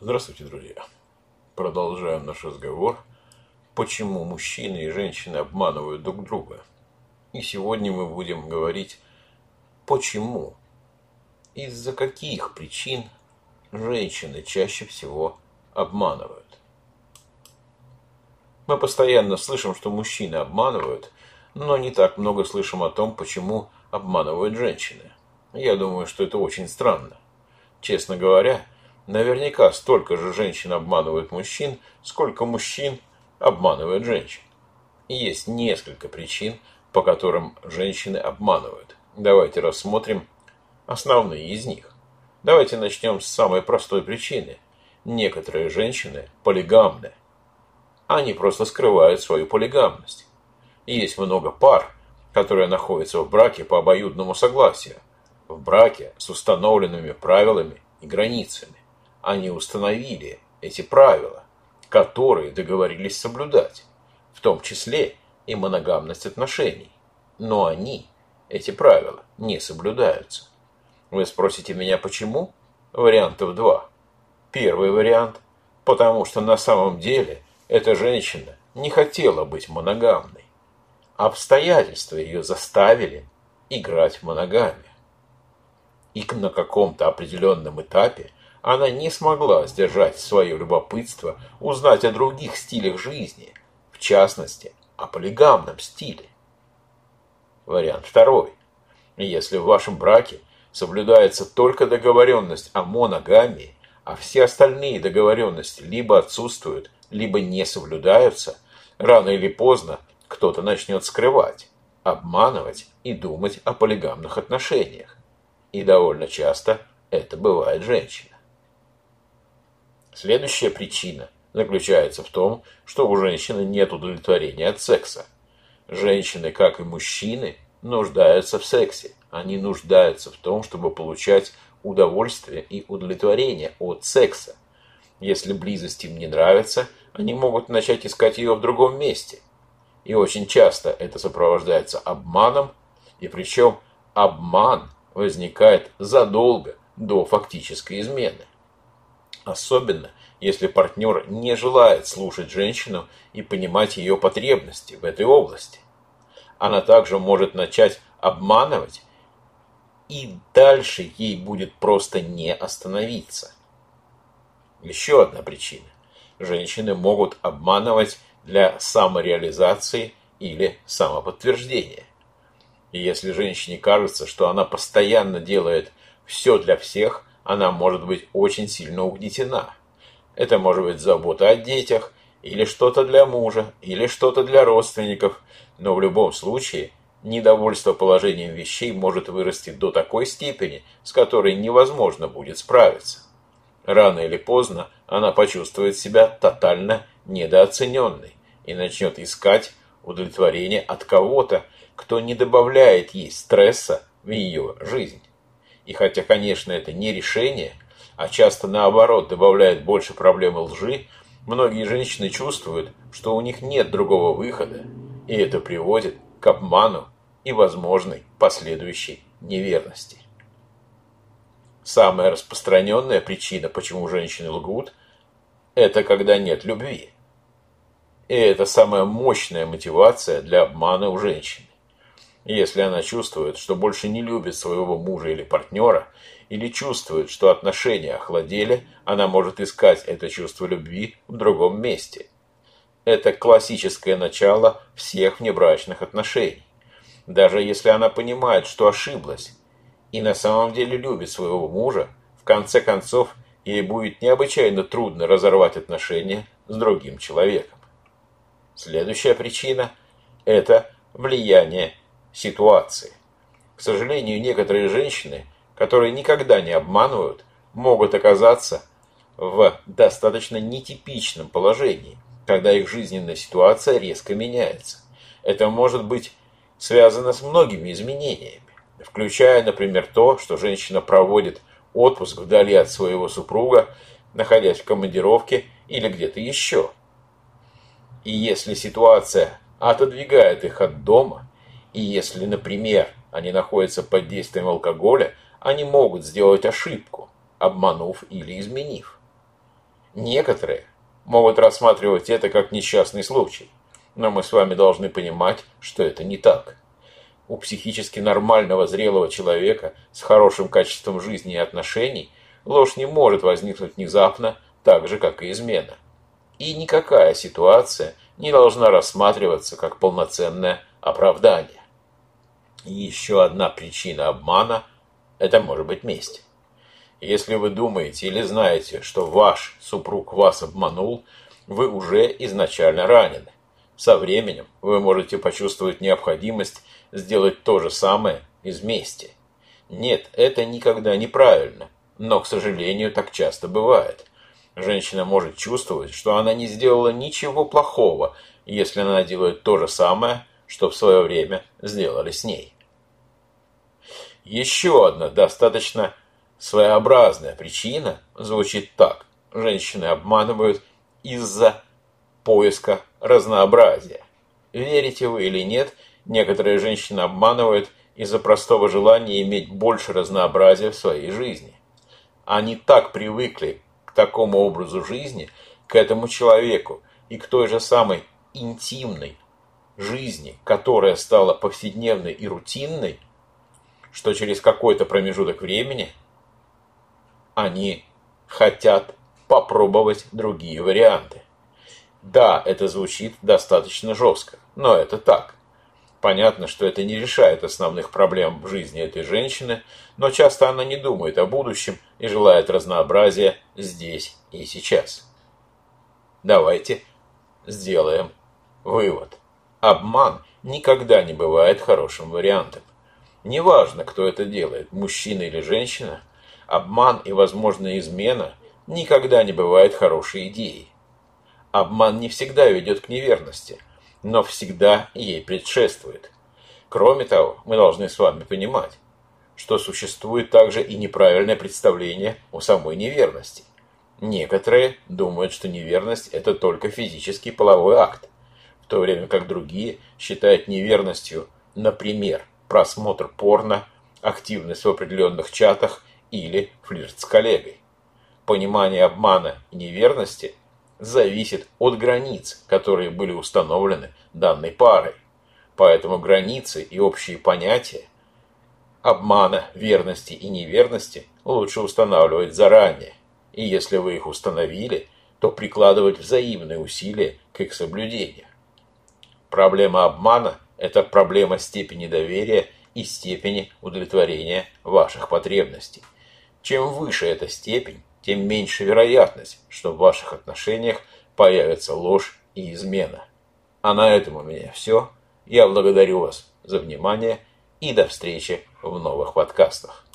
Здравствуйте, друзья. Продолжаем наш разговор. Почему мужчины и женщины обманывают друг друга? И сегодня мы будем говорить, почему, из-за каких причин женщины чаще всего обманывают. Мы постоянно слышим, что мужчины обманывают, но не так много слышим о том, почему обманывают женщины. Я думаю, что это очень странно. Честно говоря, наверняка столько же женщин обманывают мужчин, сколько мужчин обманывают женщин. И есть несколько причин, по которым женщины обманывают. Давайте рассмотрим основные из них. Давайте начнем с самой простой причины. Некоторые женщины полигамны. Они просто скрывают свою полигамность. есть много пар, которые находятся в браке по обоюдному согласию. В браке с установленными правилами и границами. Они установили эти правила, которые договорились соблюдать, в том числе и моногамность отношений. Но они, эти правила, не соблюдаются. Вы спросите меня, почему? Вариантов два. Первый вариант – потому что на самом деле эта женщина не хотела быть моногамной. Обстоятельства ее заставили играть в моногамию. И на каком-то определенном этапе она не смогла сдержать свое любопытство узнать о других стилях жизни, в частности, о полигамном стиле. Вариант второй. Если в вашем браке соблюдается только договоренность о моногамии, а все остальные договоренности либо отсутствуют, либо не соблюдаются, рано или поздно кто-то начнет скрывать, обманывать и думать о полигамных отношениях. И довольно часто это бывает женщина. Следующая причина заключается в том, что у женщины нет удовлетворения от секса. Женщины, как и мужчины, нуждаются в сексе. Они нуждаются в том, чтобы получать удовольствие и удовлетворение от секса. Если близость им не нравится, они могут начать искать ее в другом месте. И очень часто это сопровождается обманом, и причем обман возникает задолго до фактической измены. Особенно, если партнер не желает слушать женщину и понимать ее потребности в этой области. Она также может начать обманывать, и дальше ей будет просто не остановиться. Еще одна причина. Женщины могут обманывать для самореализации или самоподтверждения. И если женщине кажется, что она постоянно делает все для всех, она может быть очень сильно угнетена. Это может быть забота о детях, или что-то для мужа, или что-то для родственников, но в любом случае недовольство положением вещей может вырасти до такой степени, с которой невозможно будет справиться. Рано или поздно она почувствует себя тотально недооцененной и начнет искать удовлетворение от кого-то, кто не добавляет ей стресса в ее жизнь. И хотя, конечно, это не решение, а часто наоборот добавляет больше проблем и лжи, многие женщины чувствуют, что у них нет другого выхода, и это приводит к обману и возможной последующей неверности. Самая распространенная причина, почему женщины лгут, это когда нет любви. И это самая мощная мотивация для обмана у женщин. Если она чувствует, что больше не любит своего мужа или партнера, или чувствует, что отношения охладели, она может искать это чувство любви в другом месте. Это классическое начало всех внебрачных отношений. Даже если она понимает, что ошиблась, и на самом деле любит своего мужа, в конце концов ей будет необычайно трудно разорвать отношения с другим человеком. Следующая причина – это влияние ситуации. К сожалению, некоторые женщины, которые никогда не обманывают, могут оказаться в достаточно нетипичном положении, когда их жизненная ситуация резко меняется. Это может быть связано с многими изменениями, включая, например, то, что женщина проводит отпуск вдали от своего супруга, находясь в командировке или где-то еще. И если ситуация отодвигает их от дома, и если, например, они находятся под действием алкоголя, они могут сделать ошибку, обманув или изменив. Некоторые могут рассматривать это как несчастный случай, но мы с вами должны понимать, что это не так. У психически нормального зрелого человека с хорошим качеством жизни и отношений ложь не может возникнуть внезапно, так же, как и измена. И никакая ситуация не должна рассматриваться как полноценное оправдание. Еще одна причина обмана – это может быть месть. Если вы думаете или знаете, что ваш супруг вас обманул, вы уже изначально ранены. Со временем вы можете почувствовать необходимость сделать то же самое из мести. Нет, это никогда неправильно, но, к сожалению, так часто бывает. Женщина может чувствовать, что она не сделала ничего плохого, если она делает то же самое, что в свое время сделали с ней. Еще одна достаточно своеобразная причина звучит так. Женщины обманывают из-за поиска разнообразия. Верите вы или нет, некоторые женщины обманывают из-за простого желания иметь больше разнообразия в своей жизни. Они так привыкли к такому образу жизни, к этому человеку и к той же самой интимной жизни, которая стала повседневной и рутинной, что через какой-то промежуток времени они хотят попробовать другие варианты. Да, это звучит достаточно жестко, но это так. Понятно, что это не решает основных проблем в жизни этой женщины, но часто она не думает о будущем и желает разнообразия здесь и сейчас. Давайте сделаем вывод. Обман никогда не бывает хорошим вариантом. Неважно, кто это делает, мужчина или женщина, обман и возможная измена никогда не бывает хорошей идеей. Обман не всегда ведет к неверности, но всегда ей предшествует. Кроме того, мы должны с вами понимать, что существует также и неправильное представление о самой неверности. Некоторые думают, что неверность – это только физический половой акт, в то время как другие считают неверностью, например, просмотр порно, активность в определенных чатах или флирт с коллегой. Понимание обмана и неверности зависит от границ, которые были установлены данной парой. Поэтому границы и общие понятия обмана, верности и неверности лучше устанавливать заранее. И если вы их установили, то прикладывать взаимные усилия к их соблюдению. Проблема обмана – это проблема степени доверия и степени удовлетворения ваших потребностей. Чем выше эта степень, тем меньше вероятность, что в ваших отношениях появится ложь и измена. А на этом у меня все. Я благодарю вас за внимание и до встречи в новых подкастах.